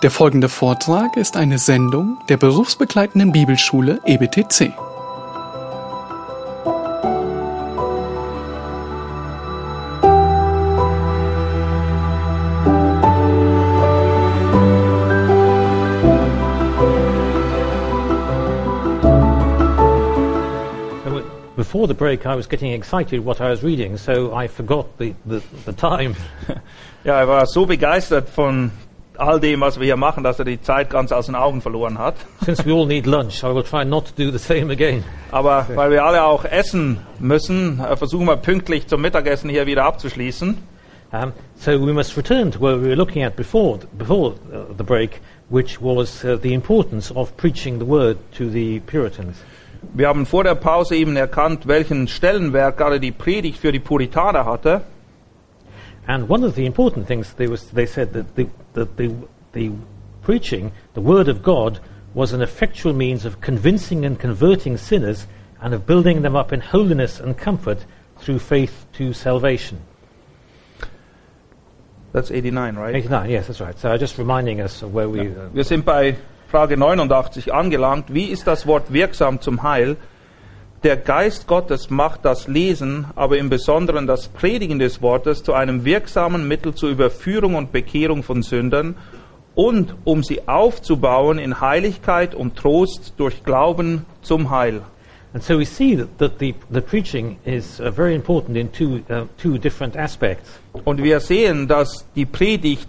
Der folgende Vortrag ist eine Sendung der berufsbegleitenden Bibelschule EBTC. Before the break, I was getting excited what I was reading, so I forgot the, the, the time. Ja, er war so begeistert von all dem, was wir hier machen, dass er die Zeit ganz aus den Augen verloren hat. Since we all need lunch, I will try not to do the same again. Aber weil wir alle auch essen müssen, äh, versuchen wir pünktlich zum Mittagessen hier wieder abzuschließen. Um, so we must return to where we were looking at before, before uh, the break, which was uh, the importance of preaching the word to the Puritans. Wir haben vor der Pause eben erkannt, welchen Stellenwert gerade die Predigt für die Puritaner hatte. And one of the important things they, was, they said that the, that the, the preaching, the word of God, was an effectual means of convincing and converting sinners and of building them up in holiness and comfort through faith to salvation. That's 89, right? 89, yes, that's right. So just reminding us of where we. Uh, Wir sind bei Frage 89 angelangt. Wie ist das Wort wirksam zum Heil? Der Geist Gottes macht das Lesen, aber im Besonderen das Predigen des Wortes zu einem wirksamen Mittel zur Überführung und Bekehrung von Sündern und um sie aufzubauen in Heiligkeit und Trost durch Glauben zum Heil. and so we see that, that the, the preaching is uh, very important in two, uh, two different aspects. Und wir sehen, dass die Predigt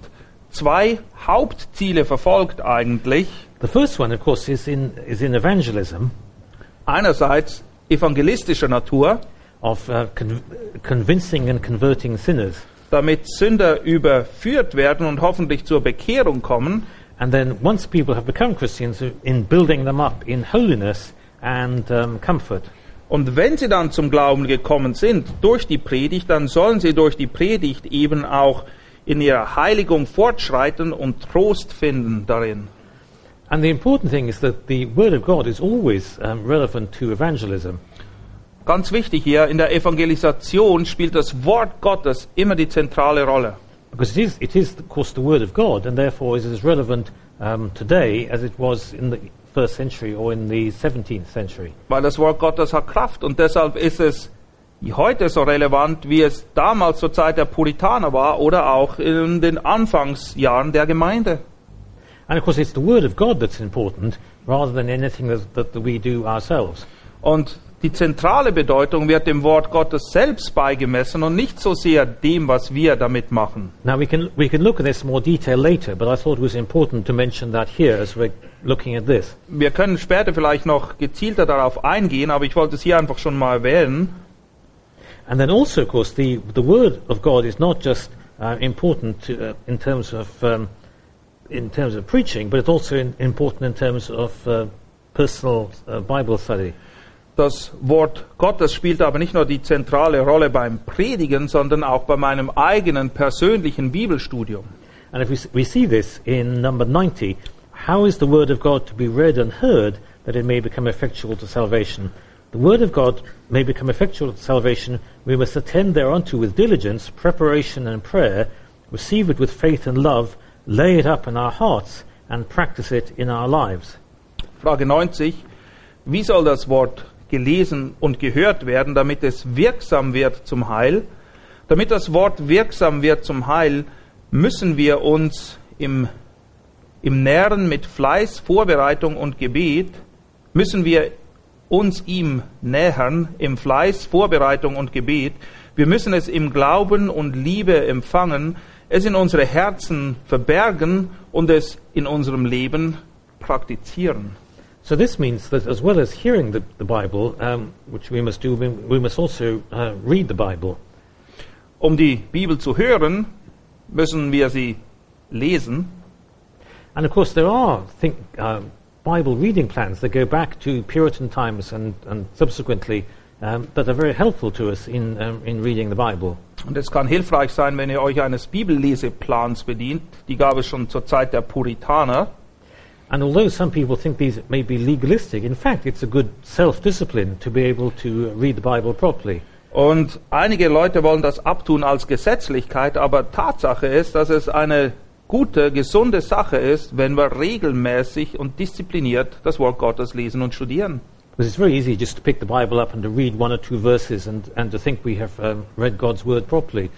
zwei Hauptziele verfolgt eigentlich. The first one, of course, is in, is in evangelism Einerseits evangelistischer Natur, of uh, con- convincing and converting sinners. damit Sünder überführt werden und hoffentlich zur Bekehrung kommen. And then once people have become Christians, uh, in building them up in holiness and um, comfort. Und wenn sie dann zum Glauben gekommen sind durch die Predigt, dann sollen sie durch die Predigt eben auch in ihrer Heiligung fortschreiten und Trost finden darin. And the important thing is that the Word of God is always um, relevant to evangelism. Ganz wichtig hier, in der Evangelisation spielt das Wort Gottes immer die zentrale Rolle. Because it is, it is, of course, the Word of God, and therefore is as relevant um, today as it was in the first century or in the 17th century. Weil das Wort Gottes hat Kraft und deshalb ist es heute so relevant, wie es damals zur Zeit der Puritaner war oder auch in den Anfangsjahren der Gemeinde. And of course, it's the Word of God that's important rather than anything that, that we do ourselves. Und die zentrale Bedeutung wird dem Wort Gottes selbst beigemessen und nicht so sehr dem, was wir damit machen. Now, we can, we can look at this more detail later, but I thought it was important to mention that here as we're looking at this. Wir können später vielleicht noch gezielter darauf eingehen, aber ich wollte es hier einfach schon mal erwähnen. And then also, of course, the, the Word of God is not just uh, important to, uh, in terms of um, in terms of preaching, but it's also in, important in terms of uh, personal uh, Bible study. Das Wort Gottes spielt aber nicht nur die zentrale Rolle beim Predigen, sondern auch bei meinem eigenen persönlichen Bibelstudium. And if we, we see this in number 90, how is the Word of God to be read and heard that it may become effectual to salvation? The Word of God may become effectual to salvation. We must attend thereunto with diligence, preparation, and prayer, receive it with faith and love, lay it up in our hearts, and practice it in our lives. Frage 90. Wie soll das Wort gelesen und gehört werden, damit es wirksam wird zum Heil? Damit das Wort wirksam wird zum Heil, müssen wir uns im, im Nähren mit Fleiß, Vorbereitung und Gebet, müssen wir uns ihm nähern im Fleiß, Vorbereitung und Gebet. Wir müssen es im Glauben und Liebe empfangen, es in unsere Herzen verbergen und es in unserem Leben praktizieren. So this means that as well as hearing the, the Bible, um, which we must do, we, we must also uh, read the Bible. Um die Bibel zu hören, müssen wir sie lesen. And of course, there are think, uh, Bible reading plans that go back to Puritan times and, and subsequently um, that are very helpful to us in, um, in reading the Bible. Und es kann hilfreich sein, wenn ihr euch eines Bibelleseplans bedient. Die gab es schon zur Zeit der Puritaner. And although some people think these may be legalistic, in fact, it's a good self discipline to be able to read the Bible properly. Und einige Leute wollen das abtun als Gesetzlichkeit, aber Tatsache ist, dass es eine gute, gesunde Sache ist, wenn wir regelmäßig und diszipliniert das Wort Gottes lesen und studieren. Because it's very easy just to pick the Bible up and to read one or two verses and, and to think we have um, read God's word properly.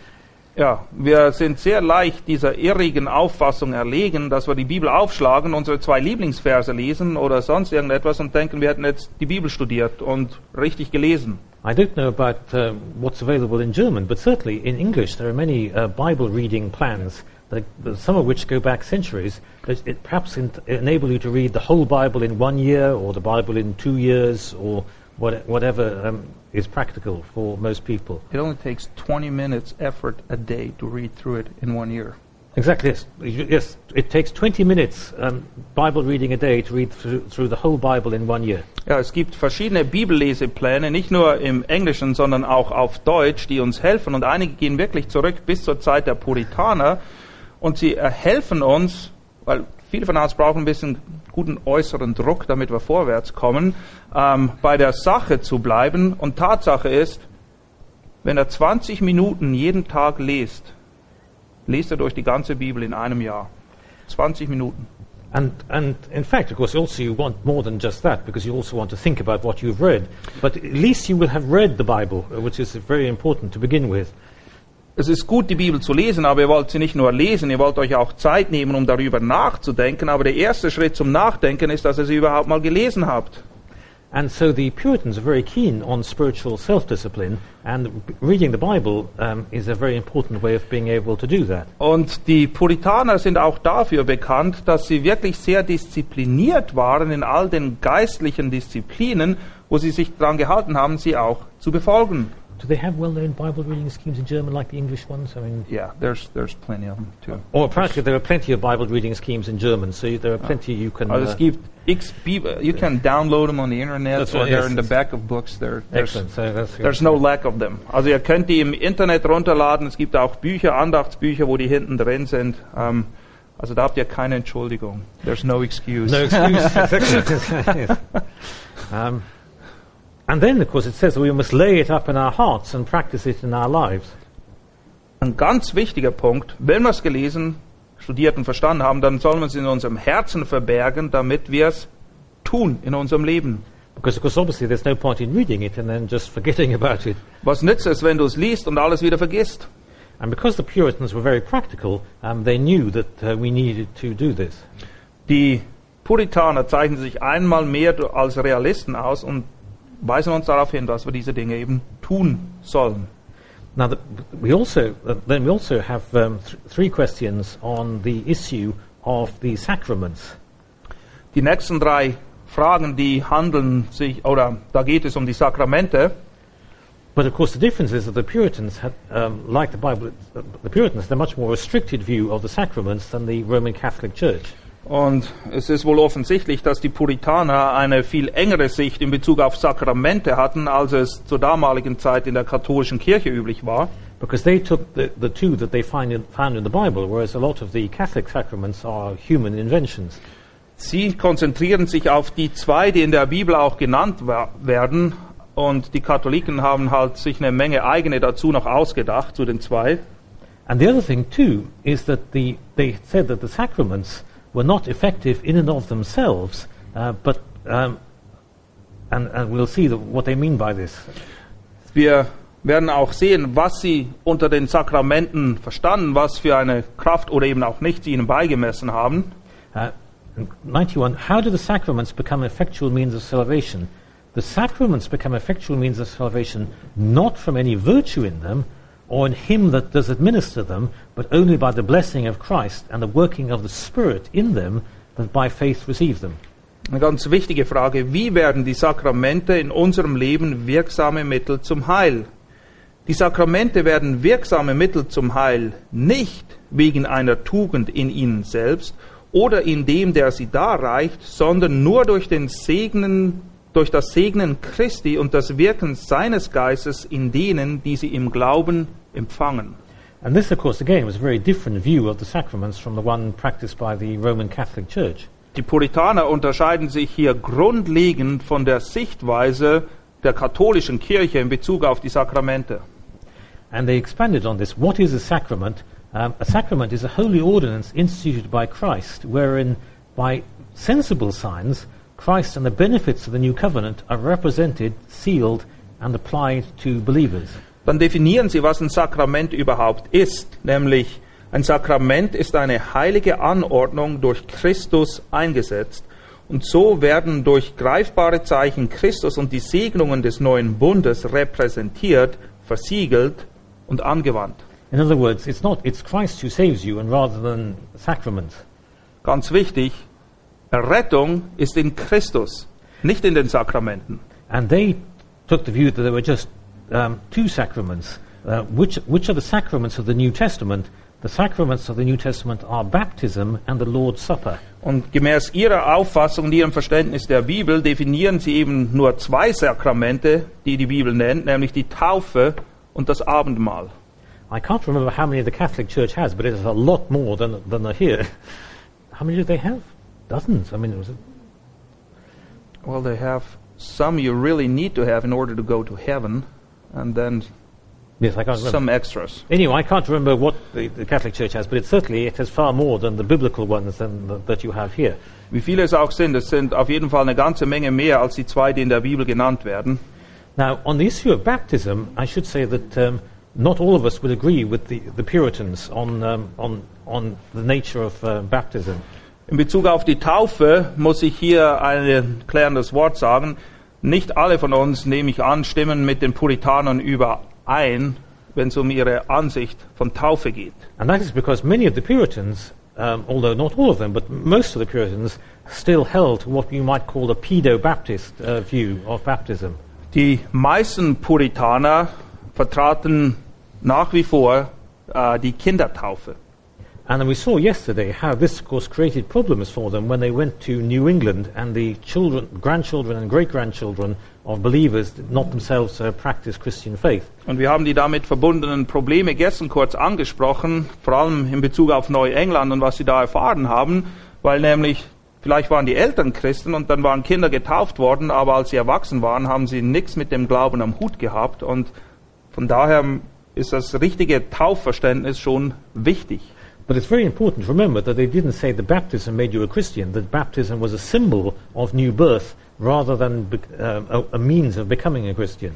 Ja, wir sind sehr leicht dieser irrigen Auffassung erlegen, dass wir die Bibel aufschlagen, unsere zwei Lieblingsverse lesen oder sonst irgendetwas und denken, wir hätten jetzt die Bibel studiert und richtig gelesen. I don't know about uh, what's available in German, but certainly in English there are many uh, Bible reading plans, that, that some of which go back centuries, that it perhaps in, enable you to read the whole Bible in one year, or the Bible in two years, or what, whatever um, is practical for most people. It only takes 20 minutes effort a day to read through it in one year. Exactly, yes. Yes, it takes 20 minutes um, Bible reading a day to read through, through the whole Bible in one year. Ja, es gibt verschiedene Bibellesepläne, nicht nur im Englischen, sondern auch auf Deutsch, die uns helfen. Und einige gehen wirklich zurück bis zur Zeit der Puritaner. Und sie äh, helfen uns, weil viele von uns brauchen ein bisschen guten äußeren Druck, damit wir vorwärts kommen, ähm, bei der Sache zu bleiben. Und Tatsache ist, wenn er 20 Minuten jeden Tag liest, liest er durch die ganze Bibel in einem Jahr. 20 Minuten. And, and in fact, of course, also you want more than just that because you also want to think about what you've read. But at least you will have read the Bible, uh, which is very important to begin with. Es ist gut, die Bibel zu lesen, aber ihr wollt sie nicht nur lesen, ihr wollt euch auch Zeit nehmen, um darüber nachzudenken. Aber der erste Schritt zum Nachdenken ist, dass ihr sie überhaupt mal gelesen habt. And so the Puritans are very keen on spiritual self discipline, and reading the Bible um, is a very important way of being able to do that. Und die Puritaner sind auch dafür bekannt, dass sie wirklich sehr diszipliniert waren in all den geistlichen Disziplinen, wo sie sich daran gehalten haben, sie auch zu befolgen. Do they have well known Bible reading schemes in German like the English ones? I mean, Yeah, there's, there's plenty of them too. or apparently there are plenty of Bible reading schemes in German, so there are plenty you can. Uh, x Bibel, you can download them on the internet That's or they're yes, in the back of books. There, there's, excellent. So there's no lack of them. Also ihr könnt die im Internet runterladen. Es gibt auch Bücher, Andachtsbücher, wo die hinten drin sind. Ähm, also da habt ihr keine Entschuldigung. There's no excuse. No excuse. um, and then, of course, it says that we must lay it up in our hearts and practice it in our lives. Ein ganz wichtiger Punkt, wenn wir es gelesen, studiert und verstanden haben, dann sollen wir es in unserem Herzen verbergen, damit wir es tun in unserem Leben. Because, of course, obviously there's no point in reading it and then just forgetting about it. Was nützt es, wenn du es liest und alles wieder vergisst? And because the Puritans were very practical, um, they knew that uh, we needed to do this. Die Puritaner zeichnen sich einmal mehr als Realisten aus und weisen uns darauf hin, dass wir diese Dinge eben tun sollen. Now, the, we also, uh, then we also have um, th- three questions on the issue of the sacraments. Die nächsten drei Fragen, die handeln sich, oder da geht es um die Sakramente. But of course, the difference is that the Puritans had, um, like the Bible, uh, the Puritans had a much more restricted view of the sacraments than the Roman Catholic Church. Und es ist wohl offensichtlich, dass die Puritaner eine viel engere Sicht in Bezug auf Sakramente hatten, als es zur damaligen Zeit in der katholischen Kirche üblich war. Because they took the, the two that they find in, found in the Bible, whereas a lot of the Catholic sacraments are human inventions. Sie konzentrieren sich auf die zwei, die in der Bibel auch genannt werden. Und die Katholiken haben halt sich eine Menge eigene dazu noch ausgedacht, zu den zwei. And the other thing, too, is that the, they said that the sacraments were not effective in and of themselves, uh, but, um, and, and we'll see the, what they mean by this. Wir werden auch sehen, was sie unter den Sakramenten verstanden, was für eine Kraft oder eben auch nicht sie ihnen beigemessen haben. Uh, 91. How do the sacraments become effectual means of salvation? The sacraments become effectual means of salvation not from any virtue in them or in him that does administer them, but only by the blessing of Christ and the working of the Spirit in them that by faith receive them. Eine ganz wichtige Frage, wie werden die Sakramente in unserem Leben wirksame Mittel zum Heil? Die Sakramente werden wirksame Mittel zum Heil nicht wegen einer Tugend in ihnen selbst oder in dem, der sie darreicht, sondern nur durch den Segnen, durch das Segnen Christi und das Wirken seines Geistes in denen, die sie im Glauben empfangen. And this, of course, again, was a very different view of the sacraments from the one practiced by the Roman Catholic Church. Die Puritaner unterscheiden sich hier grundlegend von der Sichtweise der katholischen Kirche in Bezug auf die Sakramente. And they expanded on this. What is a sacrament? Um, a sacrament is a holy ordinance instituted by Christ, wherein, by sensible signs, Christ and the benefits of the new covenant are represented, sealed, and applied to believers. Dann definieren sie, was ein Sakrament überhaupt ist, nämlich ein Sakrament ist eine heilige Anordnung durch Christus eingesetzt. Und so werden durch greifbare Zeichen Christus und die Segnungen des neuen Bundes repräsentiert, versiegelt und angewandt. In other words, it's not it's Christ who saves you, and rather than sacraments. Ganz wichtig, Errettung ist in Christus, nicht in den Sakramenten. And they took the view that there were just um, two sacraments. Uh, which, which are the sacraments of the New Testament? The sacraments of the New Testament are baptism and the Lord's Supper. Und gemäß ihrer Auffassung und ihrem Verständnis der Bibel definieren sie eben nur zwei Sakramente, die die Bibel nennt, nämlich die Taufe und das Abendmahl. I can't remember how many the Catholic Church has, but it is a lot more than, than are here. How many do they have? Dozens. I mean, it Well, they have some you really need to have in order to go to heaven, and then yes, I can't remember. some extras. Anyway, I can't remember what the, the Catholic Church has, but it certainly it has far more than the biblical ones than the, that you have here. Wie viele es auch sind, es sind auf jeden Fall eine ganze Menge mehr als die zwei, die in der Bibel genannt werden. Now, on the issue of baptism, I should say that um, not all of us would agree with the, the Puritans on, um, on, on the nature of uh, baptism. In Bezug auf die Taufe muss ich hier ein klärendes Wort sagen. Nicht alle von uns, nehme ich an, stimmen mit den Puritanern überein, wenn es um ihre Ansicht von Taufe geht. And that is because many of the Puritans, um, although not all of them, but most of the Puritans, still held to what you might call a pedo Baptist uh, view of baptism. Die meisten Puritaner vertraten nach wie vor äh, die Kindertaufe. And we saw yesterday how this, of course, created problems for them when they went to New England and the children, grandchildren and great grandchildren of believers did not themselves uh, practice Christian faith. Und wir haben die damit verbundenen Probleme gestern kurz angesprochen, vor allem in Bezug auf Neuengland und was sie da erfahren haben, weil nämlich vielleicht waren die Eltern Christen und dann waren Kinder getauft worden, aber als sie erwachsen waren, haben sie nichts mit dem Glauben am Hut gehabt und von daher ist das richtige Taufverständnis schon wichtig. But it's very important to remember that they didn't say that baptism made you a Christian, that baptism was a symbol of new birth rather than uh, a means of becoming a Christian.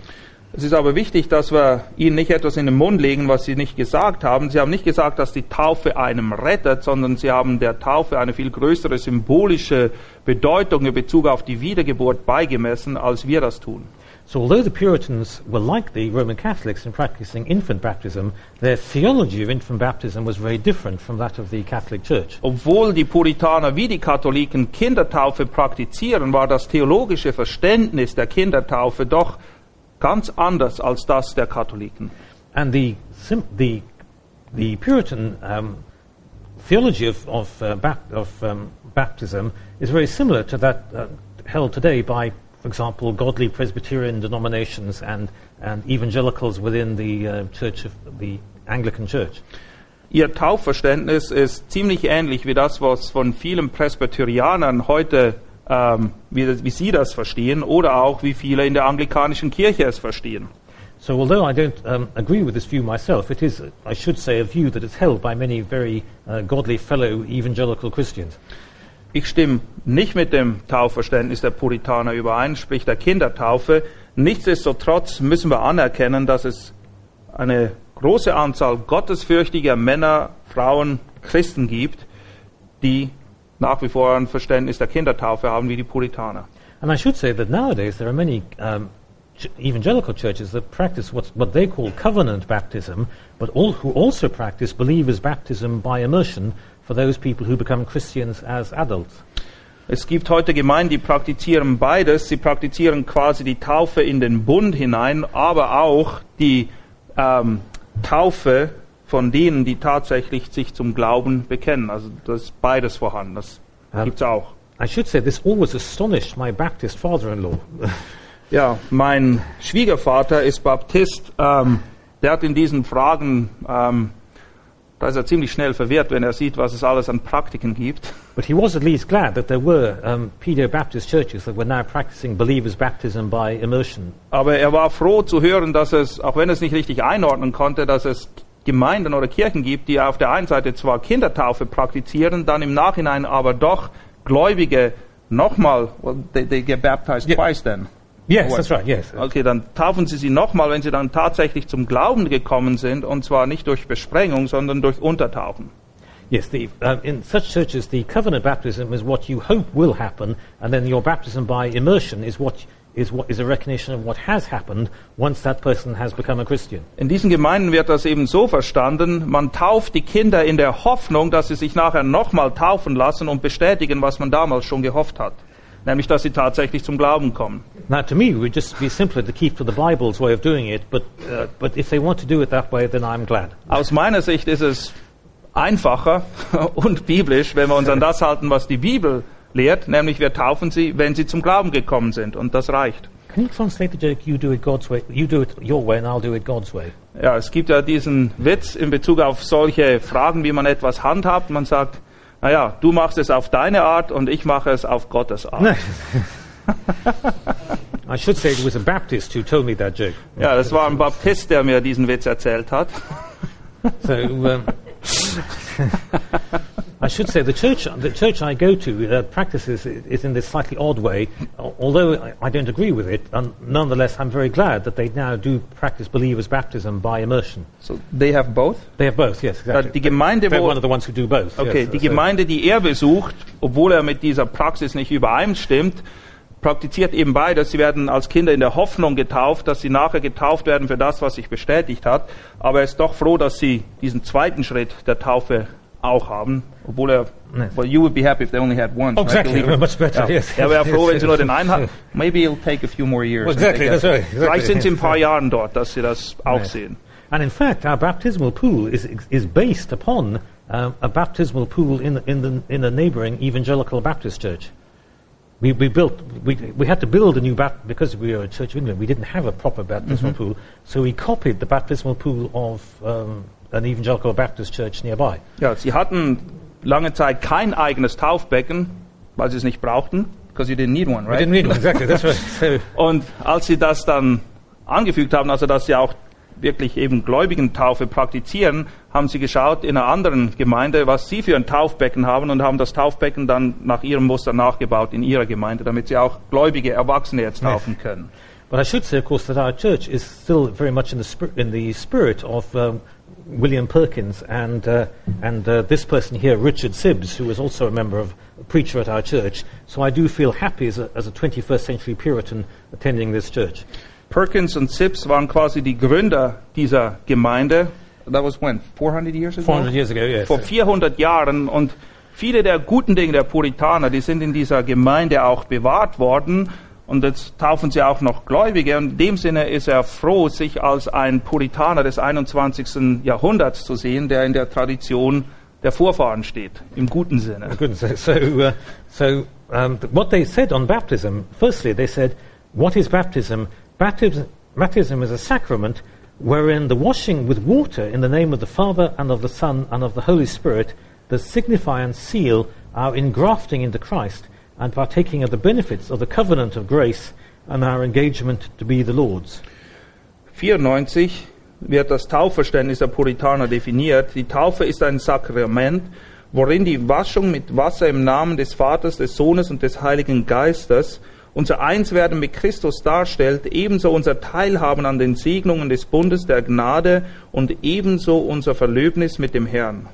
Es ist aber wichtig, dass wir ihnen nicht etwas in den Mund legen, was sie nicht gesagt haben. Sie haben nicht gesagt, dass die Taufe einem rettet, sondern sie haben der Taufe eine viel größere symbolische Bedeutung in Bezug auf die Wiedergeburt beigemessen, als wir das tun. So although the Puritans were like the Roman Catholics in practicing infant baptism, their theology of infant baptism was very different from that of the Catholic Church. Obwohl die Puritaner wie die Katholiken Kindertaufe praktizieren, war das theologische Verständnis der Kindertaufe doch ganz anders als das der Katholiken. And the, the, the Puritan um, theology of, of, uh, of um, baptism is very similar to that uh, held today by, for example, godly Presbyterian denominations and, and evangelicals within the uh, Church of the Anglican Church. Ihr Taufverständnis ist ziemlich ähnlich wie das, was von vielen Presbyterianern heute, ähm, wie, wie sie das verstehen, oder auch wie viele in der anglikanischen Kirche es verstehen. So, although I don't um, agree with this view myself, it is, I should say, a view that is held by many very uh, godly fellow evangelical Christians. Ich stimme nicht mit dem Taufverständnis der Puritaner überein, sprich der Kindertaufe. Nichtsdestotrotz müssen wir anerkennen, dass es eine große Anzahl gottesfürchtiger Männer, Frauen, Christen gibt, die nach wie vor ein Verständnis der Kindertaufe haben wie die Puritaner. And I should say that nowadays there are many um, ch- evangelical churches that practice what's, what they call covenant baptism, but all, who also practice believers' baptism by immersion for those people who become Christians as adults. Es gibt heute Gemeinden, die praktizieren beides. Sie praktizieren quasi die Taufe in den Bund hinein, aber auch die ähm, Taufe von denen, die tatsächlich sich zum Glauben bekennen. Also das ist beides vorhanden. Das Ähm. gibt's auch. I should say this always astonished my Baptist father-in-law. Ja, mein Schwiegervater ist Baptist. Ähm, der hat in diesen Fragen, ähm, da ist er ziemlich schnell verwirrt, wenn er sieht, was es alles an Praktiken gibt. But he was at least glad that there were um, pedo-Baptist churches that were now practicing believers' baptism by immersion. Aber er war froh zu hören, dass es, auch wenn er es nicht richtig einordnen konnte, dass es Gemeinden oder Kirchen gibt, die auf der einen Seite zwar Kindertaufe praktizieren, dann im Nachhinein aber doch Gläubige nochmal, well, they, they get baptized Yeah. twice then. Yes, that's right, yes. Okay, dann taufen sie sie nochmal, wenn sie dann tatsächlich zum Glauben gekommen sind, und zwar nicht durch Besprengung, sondern durch Untertauchen. Yes, the, um, in such churches, the covenant baptism is what you hope will happen, and then your baptism by immersion is what is what is a recognition of what has happened once that person has become a Christian. In diesen Gemeinden wird das eben so verstanden, man tauft die Kinder in der Hoffnung, dass sie sich nachher nochmal taufen lassen und bestätigen, was man damals schon gehofft hat. Nämlich, dass sie tatsächlich zum Glauben kommen. Now, to me, it would just be simpler to keep to the Bible's way of doing it, but uh, but if they want to do it that way, then I'm glad. Aus meiner Sicht ist es einfacher und biblisch, wenn wir uns an das halten, was die Bibel lehrt, nämlich wir taufen sie, wenn sie zum Glauben gekommen sind. Und das reicht. Can you translate the joke? You do it God's way. You do it your way, and I'll do it God's way. Ja, es gibt ja diesen Witz in Bezug auf solche Fragen, wie man etwas handhabt. Man sagt, naja, du machst es auf deine Art und ich mache es auf Gottes Art. I should say it was a Baptist who told me that joke. Ja, das war ein Baptist, der mir diesen Witz erzählt hat. So um, I should say the church, the church I go to uh, practices it, it in this slightly odd way. al- Although I, I don't agree with it, um, nonetheless I'm very glad that they now do practice believers' baptism by immersion. So, they have both? They have both, yes, Ja, exactly. die Gemeinde, They're wo, one of the ones who do both. okay, yes, die so- Gemeinde, die er besucht, obwohl er mit dieser Praxis nicht übereinstimmt, praktiziert eben beides. Sie werden als Kinder in der Hoffnung getauft, dass sie nachher getauft werden für das, was sich bestätigt hat. Aber er ist doch froh, dass sie diesen zweiten Schritt der Taufe auch haben, er, Yes. well, you would be happy if they only had one. Oh, exactly, much better, Ja, yes. wäre froh, wenn sie nur den Yes, einen Maybe it'll take a few more years. Well, exactly, that's right, exactly, Vielleicht sind sie in ein paar Jahren dort, dass sie das auch sehen. And in fact, our baptismal pool is, is based upon um, a baptismal pool in, in, the, in a neighboring evangelical Baptist church. We, we built, we, we had to build a new baptism, because we were a Church of England, we didn't have a proper baptismal pool, so we copied the baptismal pool of um, an evangelical Baptist church nearby. Ja, sie hatten lange Zeit kein eigenes Taufbecken, weil sie es nicht brauchten, because you didn't need one, right? didn't read one, exactly, that's right. Und als sie das dann angefügt haben, also dass sie auch wirklich eben Gläubigentaufe praktizieren, haben sie geschaut in einer anderen Gemeinde, was sie für ein Taufbecken haben und haben das Taufbecken dann nach ihrem Muster nachgebaut in ihrer Gemeinde, damit sie auch gläubige Erwachsene jetzt taufen können. But I should say, of course, that our church is still very much in the, spir- in the spirit of um, William Perkins and, uh, and uh, this person here, Richard Sibbs, who was also a member of a preacher at our church. So I do feel happy as a, as a 21st century Puritan attending this church. Perkins und Sibbs waren quasi die Gründer dieser Gemeinde. That was when? 400 years ago? 400 years ago, yes. vor 400 Jahren und viele der guten Dinge der Puritaner, die sind in dieser Gemeinde auch bewahrt worden und jetzt taufen sie auch noch Gläubige und in dem Sinne ist er froh, sich als ein Puritaner des 21. Jahrhunderts zu sehen, der in der Tradition der Vorfahren steht, im guten Sinne. So, so, uh, so um, what they said on baptism, firstly, they said, what is baptism? Baptism, baptism is a sacrament wherein the washing with water in the name of the Father and of the Son and of the Holy Spirit does signify and seal our engrafting into Christ and partaking of the benefits of the covenant of grace and our engagement to be the Lord's. 94 wird das Taufverständnis der Puritaner definiert. Die Taufe ist ein Sakrament, worin die Waschung mit Wasser im Namen des Vaters, des Sohnes und des Heiligen Geistes unser Einswerden mit Christus darstellt, ebenso unser Teilhaben an den Segnungen des Bundes der Gnade und ebenso unser Verlöbnis mit dem Herrn.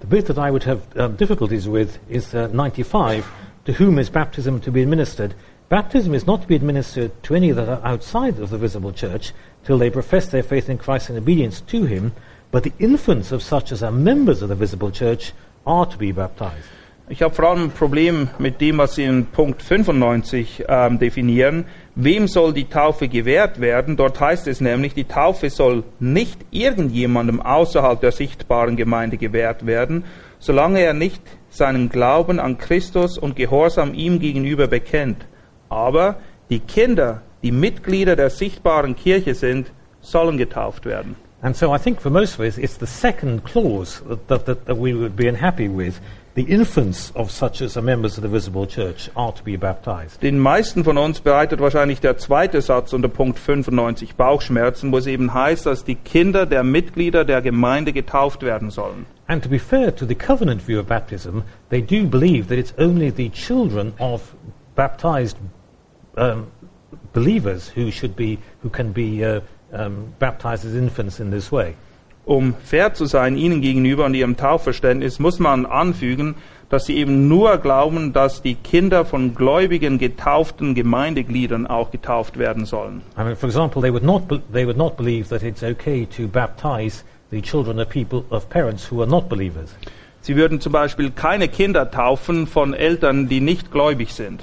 The bit that I would have um, difficulties with is uh, 95. To whom is baptism to be administered? Baptism is not to be administered to any that are outside of the visible church till they profess their faith in Christ in obedience to him, but the infants of such as are members of the visible church are to be baptized. Ich habe vor allem ein Problem mit dem, was Sie in Punkt 95 ähm, definieren. Wem soll die Taufe gewährt werden? Dort heißt es nämlich, die Taufe soll nicht irgendjemandem außerhalb der sichtbaren Gemeinde gewährt werden, solange er nicht seinen Glauben an Christus und Gehorsam ihm gegenüber bekennt. Aber die Kinder, die Mitglieder der sichtbaren Kirche sind, sollen getauft werden. And so I think for most of us, it's the second clause that, that, that, that we would be unhappy with. the infants of such as are members of the visible church are to be baptized. Den meisten von uns bereitet wahrscheinlich der zweite Satz unter Punkt 95 Bauchschmerzen, wo es eben heißt, dass die Kinder der Mitglieder der Gemeinde getauft werden sollen. And to be fair to the covenant view of baptism, they do believe that it's only the children of baptized um, believers who should be, who can be uh, um, baptized as infants in this way. Um fair zu sein ihnen gegenüber und ihrem Taufverständnis, muss man anfügen, dass sie eben nur glauben, dass die Kinder von gläubigen, getauften Gemeindegliedern auch getauft werden sollen. I mean, for example, they would not, they would not believe that it's okay to baptize the children of people, of parents who are not believers. Sie würden zum Beispiel keine Kinder taufen von Eltern, die nicht gläubig sind.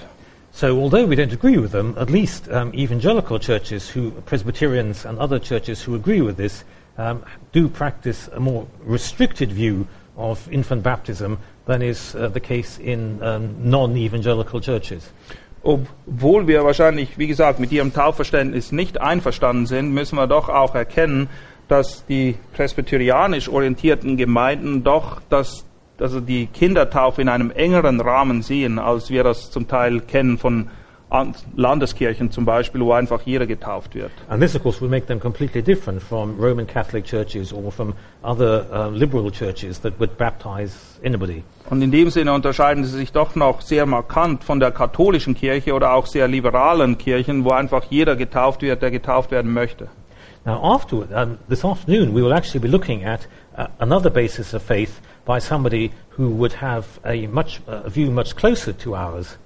So, although we don't agree with them, at least um, evangelical churches, who Presbyterians and other churches who agree with this, um, do practice a more restricted view of infant baptism than is uh, the case in um, non-evangelical churches. Obwohl wir wahrscheinlich, wie gesagt, mit ihrem Taufverständnis nicht einverstanden sind, müssen wir doch auch erkennen, dass die presbyterianisch orientierten Gemeinden doch das, also die Kindertaufe in einem engeren Rahmen sehen, als wir das zum Teil kennen von An- Landeskirchen zum Beispiel, wo einfach jeder getauft wird. And this, of course, would make them completely different from Roman Catholic churches or from other uh, liberal churches that would baptize anybody. Und in dem Sinne unterscheiden sie sich doch noch sehr markant von der katholischen Kirche oder auch sehr liberalen Kirchen, wo einfach jeder getauft wird, der getauft werden möchte. Now, afterward, um, this afternoon, we will actually be looking at uh, another basis of faith by somebody who would have a, much, uh, a view much closer to ours.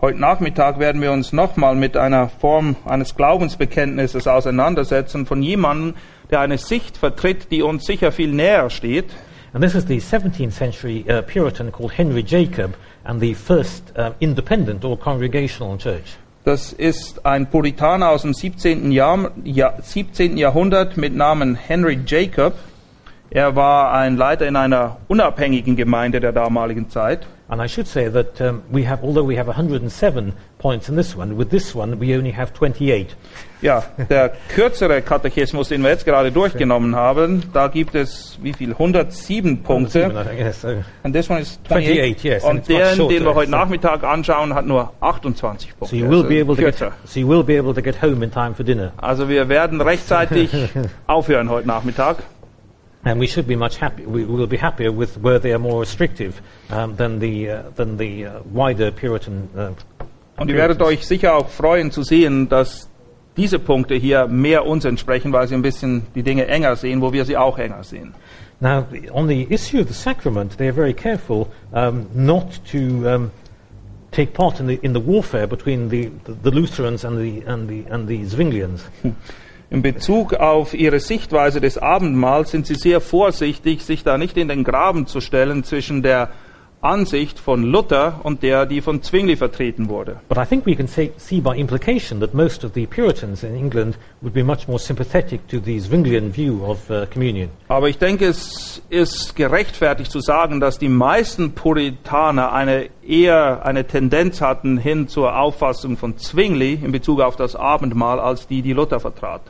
Heute Nachmittag werden wir uns nochmal mit einer Form eines Glaubensbekenntnisses auseinandersetzen von jemandem, der eine Sicht vertritt, die uns sicher viel näher steht. And this is the 17th century uh, Puritan called Henry Jacob and the first uh, independent or congregational church. Das ist ein Puritaner aus dem 17. Jahr, ja, 17. Jahrhundert mit Namen Henry Jacob. Er war ein Leiter in einer unabhängigen Gemeinde der damaligen Zeit. And I should say that um, we have, although we have 107 points in this one, with this one we only have 28. Ja, der kürzere Katechismus, den wir jetzt gerade durchgenommen haben, da gibt es wie viel? 107 Punkte. I think, yes, so. And this one is 28, yes, and Und der, den wir heute Nachmittag anschauen, hat nur 28 Punkte. So you will Also be able to get, so you will be able to get home in time for dinner. Also wir werden rechtzeitig aufhören heute Nachmittag. And we should be much happy. We will be happier with where they are more restrictive um, than the uh, than the uh, wider Puritan. Uh, Und ihr werdet euch sicher auch freuen zu sehen, dass diese Punkte hier mehr uns entsprechen, weil sie ein bisschen die Dinge enger sehen, wo wir sie auch enger sehen. Now, on the issue of the sacrament, they are very careful um, not to um, take part in the in the warfare between the, the, the Lutherans and the and the and the Zwinglians. In Bezug auf ihre Sichtweise des Abendmahls sind sie sehr vorsichtig, sich da nicht in den Graben zu stellen zwischen der Ansicht von Luther und der, die von Zwingli vertreten wurde. But I think we can say, see by implication that most of the Puritans in England would be much more sympathetic to the Zwinglian view of uh, communion. Aber ich denke, es ist gerechtfertigt zu sagen, dass die meisten Puritaner eine eher eine Tendenz hatten hin zur Auffassung von Zwingli in Bezug auf das Abendmahl, als die, die Luther vertrat.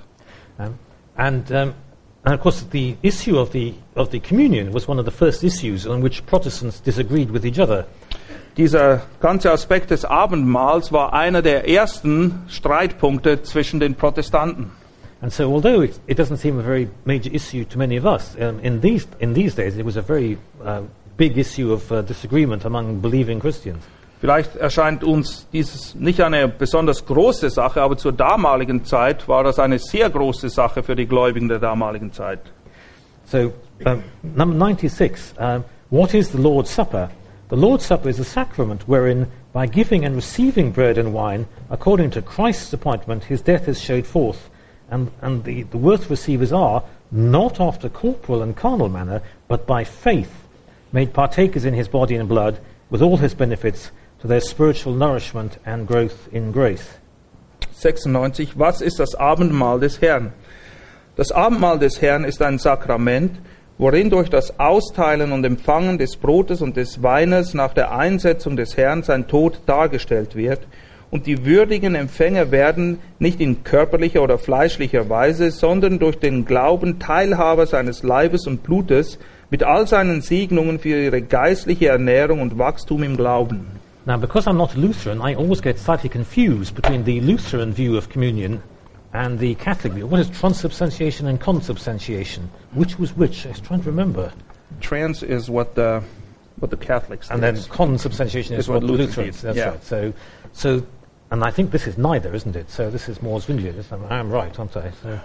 Um, and, um, and of course, the issue of the, of the communion was one of the first issues on which Protestants disagreed with each other. Dieser ganze Aspekt des Abendmahls war einer der ersten Streitpunkte zwischen den Protestanten. And so, although it, it doesn't seem a very major issue to many of us, um, in, these, in these days it was a very uh, big issue of uh, disagreement among believing Christians. Vielleicht erscheint uns dieses nicht eine besonders große Sache, aber zur damaligen Zeit war das eine sehr große Sache für die Gläubigen der damaligen Zeit. So, um, number 96. Um, what is the Lord's Supper? The Lord's Supper is a sacrament wherein, by giving and receiving bread and wine, according to Christ's appointment, his death is showed forth. And, and the, the worth receivers are, not after corporal and carnal manner, but by faith, made partakers in his body and blood, with all his benefits, to their spiritual nourishment and growth in grace. 96. Was ist das Abendmahl des Herrn? Das Abendmahl des Herrn ist ein Sakrament, worin durch das Austeilen und Empfangen des Brotes und des Weines nach der Einsetzung des Herrn sein Tod dargestellt wird. Und die würdigen Empfänger werden nicht in körperlicher oder fleischlicher Weise, sondern durch den Glauben Teilhaber seines Leibes und Blutes, mit all seinen Segnungen für ihre geistliche Ernährung und Wachstum im Glauben. Now, because I'm not Lutheran, I always get slightly confused between the Lutheran view of communion and the Catholic view. What is transubstantiation and consubstantiation? Which was which? I was trying to remember. Trans is what the what the Catholics And then consubstantiation is Is what what Luther Lutherans. That's yeah. right. So, so, and I think this is neither, isn't it? So this is more Zwinglian. I am right, aren't I? So,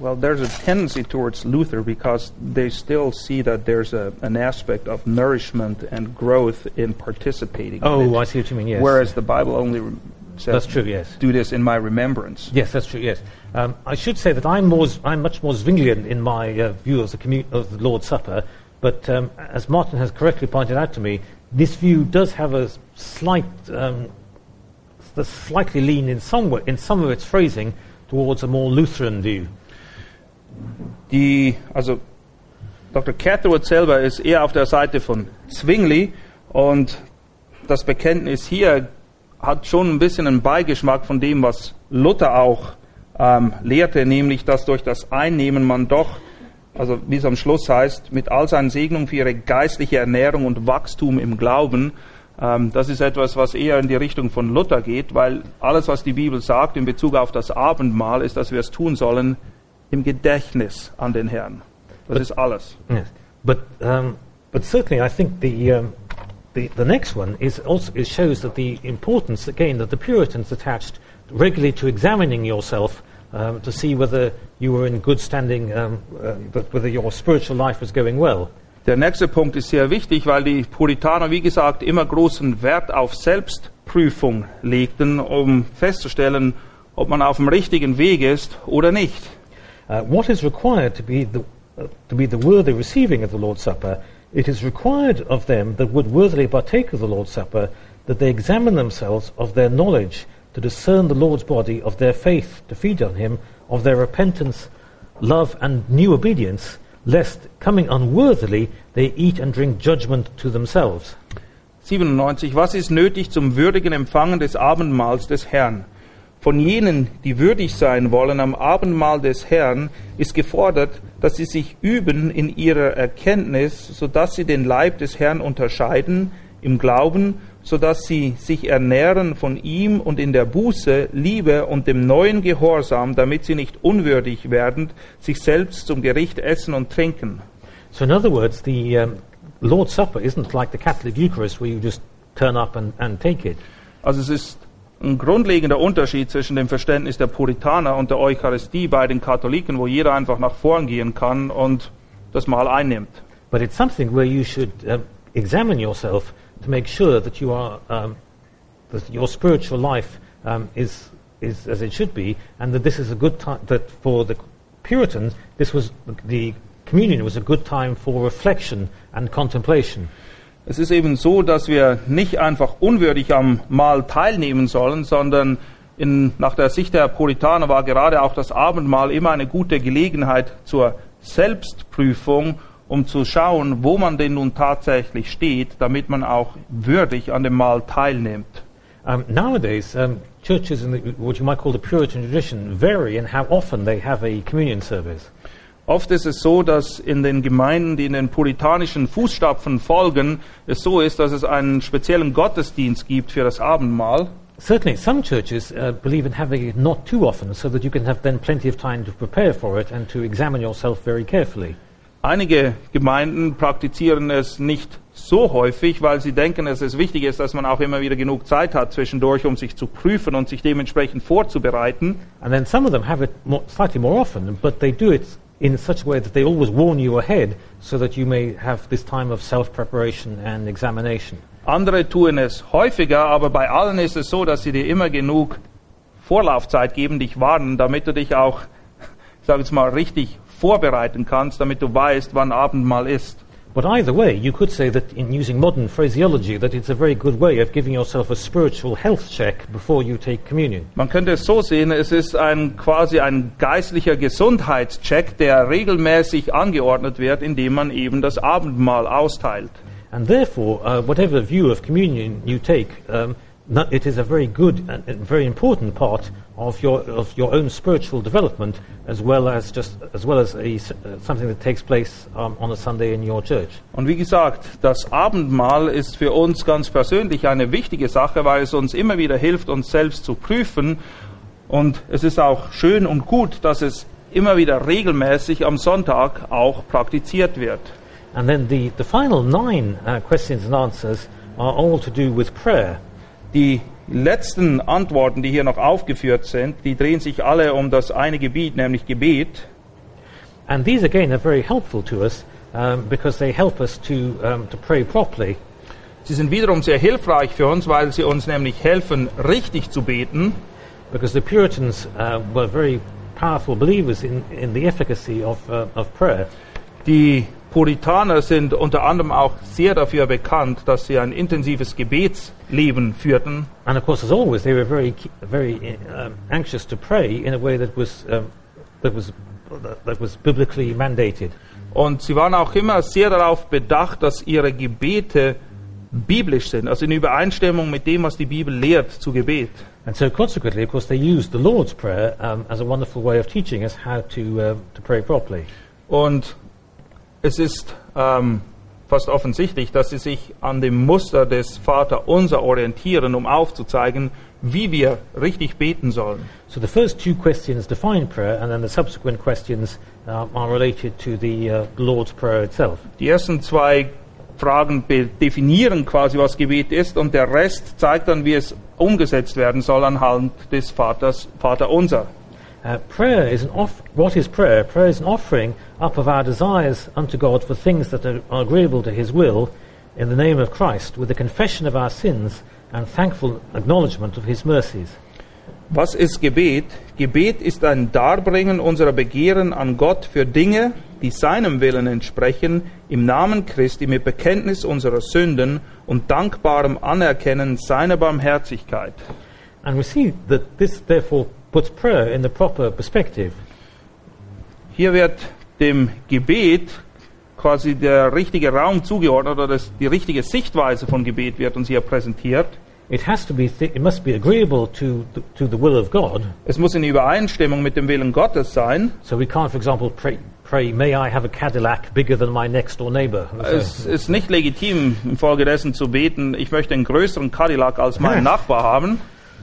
Well, there's a tendency towards Luther because they still see that there's a, an aspect of nourishment and growth in participating. in oh, it. I see what you mean. Yes. Whereas the Bible only re- says, that's true. Yes. "Do this in my remembrance." Yes, that's true. Yes, um, I should say that I'm more, I'm much more Zwinglian in my uh, view of the, of the Lord's Supper. But um, as Martin has correctly pointed out to me, this view does have a slight, um, slightly lean in some way, in some of its phrasing towards a more Lutheran view. Die, also Dr. Catherwood selber ist eher auf der Seite von Zwingli und das Bekenntnis hier hat schon ein bisschen einen Beigeschmack von dem, was Luther auch ähm, lehrte, nämlich dass durch das Einnehmen man doch, also wie es am Schluss heißt, mit all seinen Segnungen für ihre geistliche Ernährung und Wachstum im Glauben, ähm, das ist etwas, was eher in die Richtung von Luther geht, weil alles, was die Bibel sagt in Bezug auf das Abendmahl, ist, dass wir es tun sollen im Gedächtnis an den Herrn. Das ist alles. Yes, but um, but certainly I think the. Um, the, the next one is also it shows that the importance again that the Puritans attached regularly to examining yourself um, to see whether you were in good standing, um, uh, whether your spiritual life was going well. Der nächste Punkt ist sehr wichtig, weil die Puritaner, wie gesagt, immer großen Wert auf Selbstprüfung legten, um festzustellen, ob man auf dem richtigen Weg ist oder nicht. Uh, what is required to be the uh, to be the worthy receiving of the Lord's Supper? It is required of them that would worthily partake of the Lord's Supper that they examine themselves of their knowledge to discern the Lord's body, of their faith to feed on Him, of their repentance, love, and new obedience, lest coming unworthily they eat and drink judgment to themselves. 97. Was ist nötig zum würdigen Empfangen des Abendmahls des Herrn? Von jenen, die würdig sein wollen am Abendmahl des Herrn, ist gefordert, dass sie sich üben in ihrer Erkenntnis, sodass sie den Leib des Herrn unterscheiden im Glauben, sodass sie sich ernähren von ihm und in der Buße, Liebe und dem neuen Gehorsam, damit sie nicht unwürdig werden, sich selbst zum Gericht essen und trinken. So, in other words, the um, Lord's Supper isn't like the Catholic Eucharist where you just turn up and, and take it. Also es ist ein grundlegender Unterschied zwischen dem Verständnis der Puritaner und der Eucharistie bei den Katholiken, wo jeder einfach nach vorn gehen kann und das Mahl einnimmt. But it's something where you should um, examine yourself to make sure that you are um, that your spiritual life um, is is as it should be, and that this is a good time. That for the Puritans, this was the communion was a good time for reflection and contemplation. Es ist eben so, dass wir nicht einfach unwürdig am Mahl teilnehmen sollen, sondern in, nach der Sicht der Puritaner war gerade auch das Abendmahl immer eine gute Gelegenheit zur Selbstprüfung, um zu schauen, wo man denn nun tatsächlich steht, damit man auch würdig an dem Mahl teilnimmt. Um, nowadays, um, churches in the, what you might call the Puritan tradition vary in how often they have a communion service. Oft ist es so, dass in den Gemeinden, die in den puritanischen Fußstapfen folgen, es so ist, dass es einen speziellen Gottesdienst gibt für das Abendmahl. Certainly, some churches uh, believe in having it not too often, so that you can have then plenty of time to prepare for it and to examine yourself very carefully. Einige Gemeinden praktizieren es nicht so häufig, weil sie denken, dass es wichtig ist, dass man auch immer wieder genug Zeit hat zwischendurch, um sich zu prüfen und sich dementsprechend vorzubereiten. And then some of them have it more, slightly more often, but they do it in such a way that they always warn you ahead, so that you may have this time of self-preparation and examination. Andere tun es häufiger, aber bei allen ist es so, dass sie dir immer genug Vorlaufzeit geben, dich warnen, damit du dich auch, ich sage jetzt mal, richtig vorbereiten kannst, damit du weißt, wann Abendmahl ist. But either way, you could say that in using modern phraseology, that it's a very good way of giving yourself a spiritual health check before you take communion. Man könnte es so sehen, es ist ein quasi ein geistlicher Gesundheitscheck, der regelmäßig angeordnet wird, indem man eben das Abendmahl austeilt. And therefore, uh, whatever view of communion you take, um, it is a very good and very important part of your of your own spiritual development, as well as just as well as a, uh, something that takes place um, on a Sunday in your church. Und wie gesagt, das Abendmahl ist für uns ganz persönlich eine wichtige Sache, weil es uns immer wieder hilft, uns selbst zu prüfen. Und es ist auch schön und gut, dass es immer wieder regelmäßig am Sonntag auch praktiziert wird. And then the, the final nine uh, questions and answers are all to do with prayer. Die letzten Antworten, die hier noch aufgeführt sind, die drehen sich alle um das eine Gebiet, nämlich Gebet. And these again are very helpful to us um, because they help us to, um, to pray properly. Sie sind wiederum sehr hilfreich für uns, weil sie uns nämlich helfen, richtig zu beten. Because the Puritans uh, were very powerful believers in, in the efficacy of, uh, of prayer. Die Puritaner sind unter anderem auch sehr dafür bekannt, dass sie ein intensives Gebetsleben führten. And of course, as always, they were very, very um, anxious to pray in a way that was, um, that was, that was biblically mandated. Und sie waren auch immer sehr darauf bedacht, dass ihre Gebete biblisch sind, also in Übereinstimmung mit dem, was die Bibel lehrt zu Gebet. And so, consequently, of course, they used the Lord's Prayer um, as a wonderful way of teaching us how to, uh, to pray properly. Und es ist ähm, fast offensichtlich, dass sie sich an dem Muster des Vaterunser orientieren, um aufzuzeigen, wie wir richtig beten sollen. So, the first two questions define prayer, and then the subsequent questions um, are related to the uh, Lord's Prayer itself. Die ersten zwei Fragen definieren quasi, was Gebet ist, und der Rest zeigt dann, wie es umgesetzt werden soll anhand des Vaters, Vaterunser. Uh, prayer is an off- what is prayer? Prayer is an offering up of our desires unto God for things that are, are agreeable to His will in the name of Christ, with the confession of our sins and thankful acknowledgement of His mercies. Was ist Gebet? Gebet ist ein Darbringen unserer Begehren an Gott für Dinge, die seinem Willen entsprechen, im Namen Christi mit Bekenntnis unserer Sünden und dankbarem Anerkennen seiner Barmherzigkeit. And we see that this therefore puts prayer in the proper perspective. Hier wird dem Gebet quasi der richtige Raum zugeordnet oder das, die richtige Sichtweise von Gebet wird uns hier präsentiert. It has to be, th- it must be agreeable to the, to the will of God. Es muss in Übereinstimmung mit dem Willen Gottes sein. So we can't, for example, pray, pray May I have a Cadillac bigger than my next door neighbor? Es ist nicht legitim, infolgedessen zu beten, ich möchte einen größeren Cadillac als mein Nachbar haben.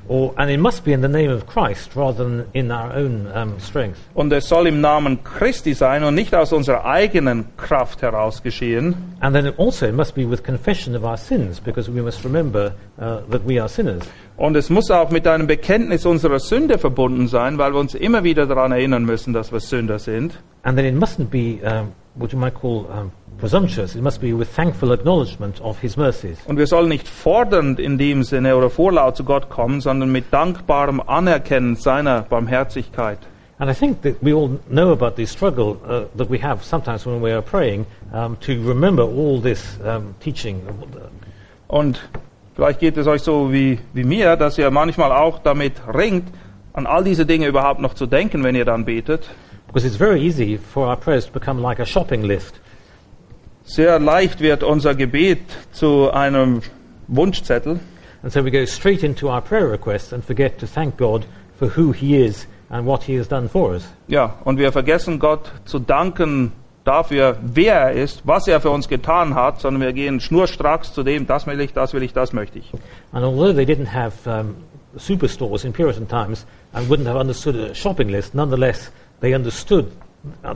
Or, and it must be in the name of Christ rather than in our own um, strength. Und es soll im Namen Christi sein und nicht aus unserer eigenen Kraft heraus geschehen. And then also it must be with confession of our sins, because we must remember uh, that we are sinners. Und es muss auch mit einem Bekenntnis unserer Sünde verbunden sein, weil wir uns immer wieder daran erinnern müssen, dass wir Sünder sind. And then it mustn't be um, what you might call um, presumptuous. It must be with thankful acknowledgement of His mercies. Und wir sollen nicht fordernd in dem Sinne oder vorlaut zu Gott kommen, sondern mit dankbarem Anerkennen seiner Barmherzigkeit. And I think that we all know about the struggle uh, that we have sometimes when we are praying um, to remember all this um, teaching. Und vielleicht geht es euch so wie, wie mir, dass ihr manchmal auch damit ringt, an all diese Dinge überhaupt noch zu denken, wenn ihr dann betet. Because it's very easy for our prayers to become like a shopping list. Sehr leicht wird unser Gebet zu einem Wunschzettel. And so we go straight into our prayer requests and forget to thank God for who He is and what He has done for us. Ja, und wir vergessen Gott zu danken dafür, wer er ist, was er für uns getan hat, sondern wir gehen schnurstracks zu dem, das will ich, das will ich, das möchte ich. And although they didn't have um, superstores in Puritan times and wouldn't have understood a shopping list, nonetheless they understood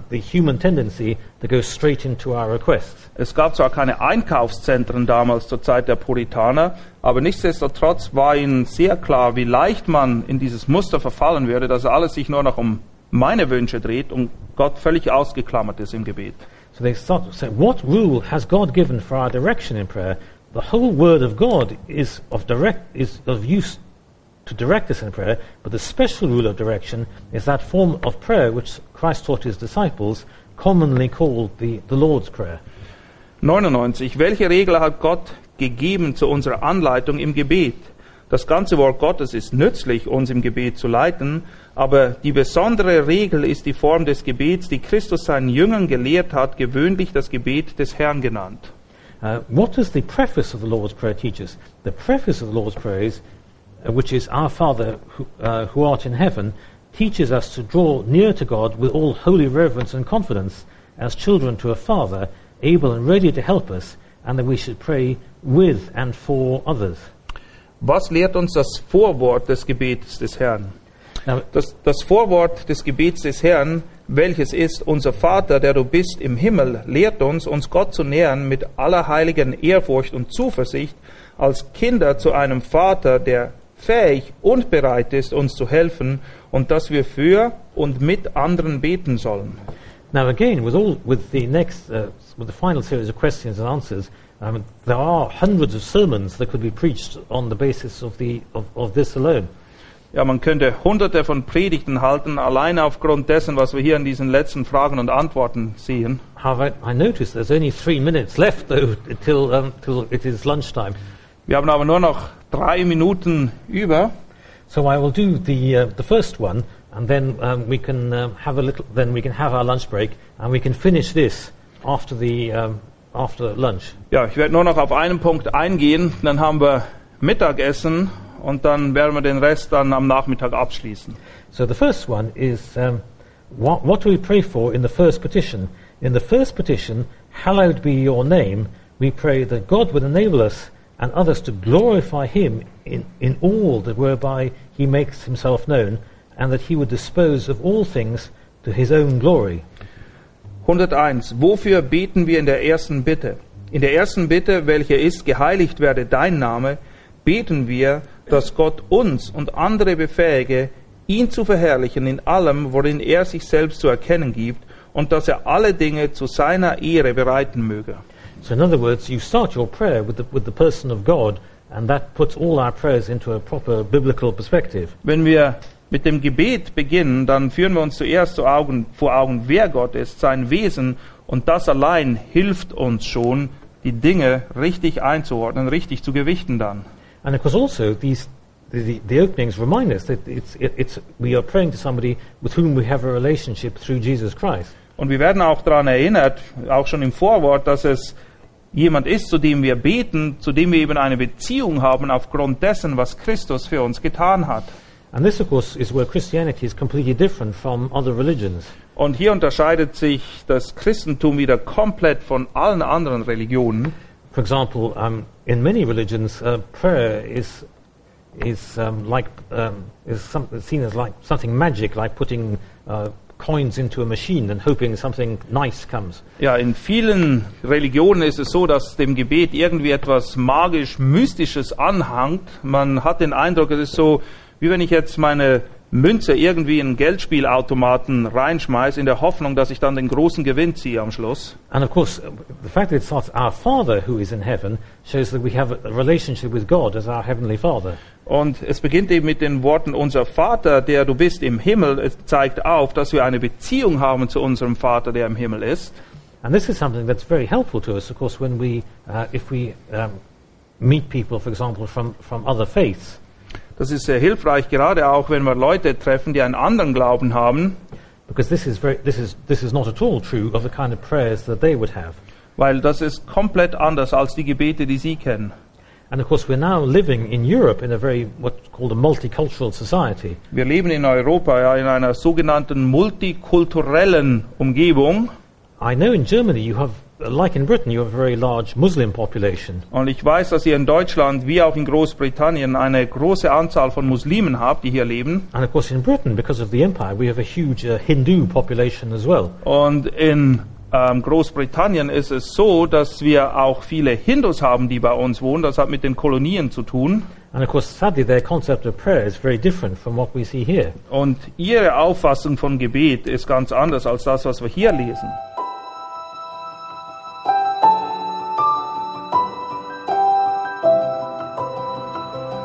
the human tendency to go straight into our requests. Es gab zwar keine Einkaufszentren damals zur Zeit der Puritaner, aber nichtsdestotrotz war ihnen sehr klar, wie leicht man in dieses Muster verfallen würde, dass alles sich nur noch um meine Wünsche dreht und Gott völlig ausgeklammert ist im Gebet. So they to say, what rule has God given for our direction in prayer? The whole Word of God is of direct is of use to direct us in prayer, but the special rule of direction is that form of prayer which Christ taught his disciples, commonly called the, the Lord's Prayer. 99. Welche Regel hat Gott gegeben zu unserer Anleitung im Gebet? Das ganze Wort Gottes ist nützlich, uns im Gebet zu leiten, aber die besondere Regel ist die Form des Gebets, die Christus seinen Jüngern gelehrt hat, gewöhnlich das Gebet des Herrn genannt. Uh, what does the preface of the Lord's Prayer teach us? The preface of the Lord's Prayer is which is our Father who, uh, who art in heaven, teaches us to draw near to God with all holy reverence and confidence, as children to a Father, able and ready to help us, and that we should pray with and for others. Was lehrt uns das Vorwort des Gebetes des Herrn? Now, Das, das Vorwort des Gebets des Herrn, welches ist, unser Vater, der du bist im Himmel, lehrt uns, uns Gott zu nähern mit aller heiligen Ehrfurcht und Zuversicht, als Kinder zu einem Vater, der fähig und bereit ist, uns zu helfen und dass wir für und mit anderen beten sollen. Now again, with all with the next, uh, with the final series of questions and answers, um, there are hundreds of sermons that could be preached on the basis of the of, of this alone. Ja, man könnte hunderte von Predigten halten, allein aufgrund dessen, was wir hier in diesen letzten Fragen und Antworten sehen. However, I notice there's only three minutes left though till um, till it is lunchtime. Wir haben aber nur noch drei Minuten über. So I will do the uh, the first one, and then um, we can um, have a little. Then we can have our lunch break, and we can finish this after the um, after lunch. Ja, ich werde nur noch auf einen Punkt eingehen, dann haben wir Mittagessen und dann werden wir den Rest dann am Nachmittag abschließen. So the first one is um, what, what do we pray for in the first petition? In the first petition, hallowed be your name, we pray that God would enable us and others to glorify Him in, in all that whereby He makes Himself known, and that He would dispose of all things to His own glory. 101. Wofür beten wir in der ersten Bitte? In der ersten Bitte, welche ist, geheiligt werde dein Name, beten wir, dass Gott uns und andere befähige, ihn zu verherrlichen in allem, worin er sich selbst zu erkennen gibt, und dass er alle Dinge zu seiner Ehre bereiten möge. So, in other words, you start your prayer with the, with the person of God, and that puts all our prayers into a proper biblical perspective. Wenn wir mit dem Gebet beginnen, dann führen wir uns zuerst zu Augen, vor Augen, wer Gott ist, sein Wesen, und das allein hilft uns schon, die Dinge richtig einzuordnen, richtig zu gewichten dann. And of course, also these the, the, openings remind us that it's it, it's we are praying to somebody with whom we have a relationship through Jesus Christ. Und wir werden auch daran erinnert, auch schon im Vorwort, dass es jemand ist, zu dem wir beten, zu dem wir eben eine Beziehung haben aufgrund dessen, was Christus für uns getan hat. And this, of course, is where Christianity is completely different from other religions. Und hier unterscheidet sich das Christentum wieder komplett von allen anderen Religionen. For example, um, in many religions, uh, prayer is is um, like um, is some, seen as like something magic, like putting uh, coins into a machine and hoping something nice comes. Ja, in vielen Religionen ist es so, dass dem Gebet irgendwie etwas magisch-mystisches anhangt. Man hat den Eindruck, es ist so, wie wenn ich jetzt meine Münze irgendwie in einen Geldspielautomaten reinschmeiße, in der Hoffnung, dass ich dann den großen Gewinn ziehe am Schluss. And of course, the fact that it starts our Father who is in heaven shows that we have a relationship with God as our heavenly Father. Und es beginnt eben mit den Worten, unser Vater, der du bist im Himmel. Es zeigt auf, dass wir eine Beziehung haben zu unserem Vater, der im Himmel ist. And this is something that's very helpful to us, of course, when we, uh, if we um, meet people, for example, from, from other faiths. Das ist sehr hilfreich, gerade auch wenn wir Leute treffen, die einen anderen Glauben haben, Because this is, very, this, is, this is not at all true of the kind of prayers that they would have. weil das ist komplett anders als die Gebete, die sie kennen. And of course, we're now living in Europe in a very, what's called a multicultural society. Wir leben in Europa ja in einer sogenannten multikulturellen Umgebung. I know in Germany you have, like in Britain, you have a very large Muslim population. Und ich weiß, dass ihr in Deutschland wie auch in Großbritannien eine große Anzahl von Muslimen habt, die hier leben. And of course, in Britain, because of the empire, we have a huge uh, Hindu population as well. Und in ähm, Großbritannien ist es so, dass wir auch viele Hindus haben, die bei uns wohnen. Das hat mit den Kolonien zu tun. And of course, sadly, their concept of prayer is very different from what we see here. Und ihre Auffassung von Gebet ist ganz anders als das, was wir hier lesen.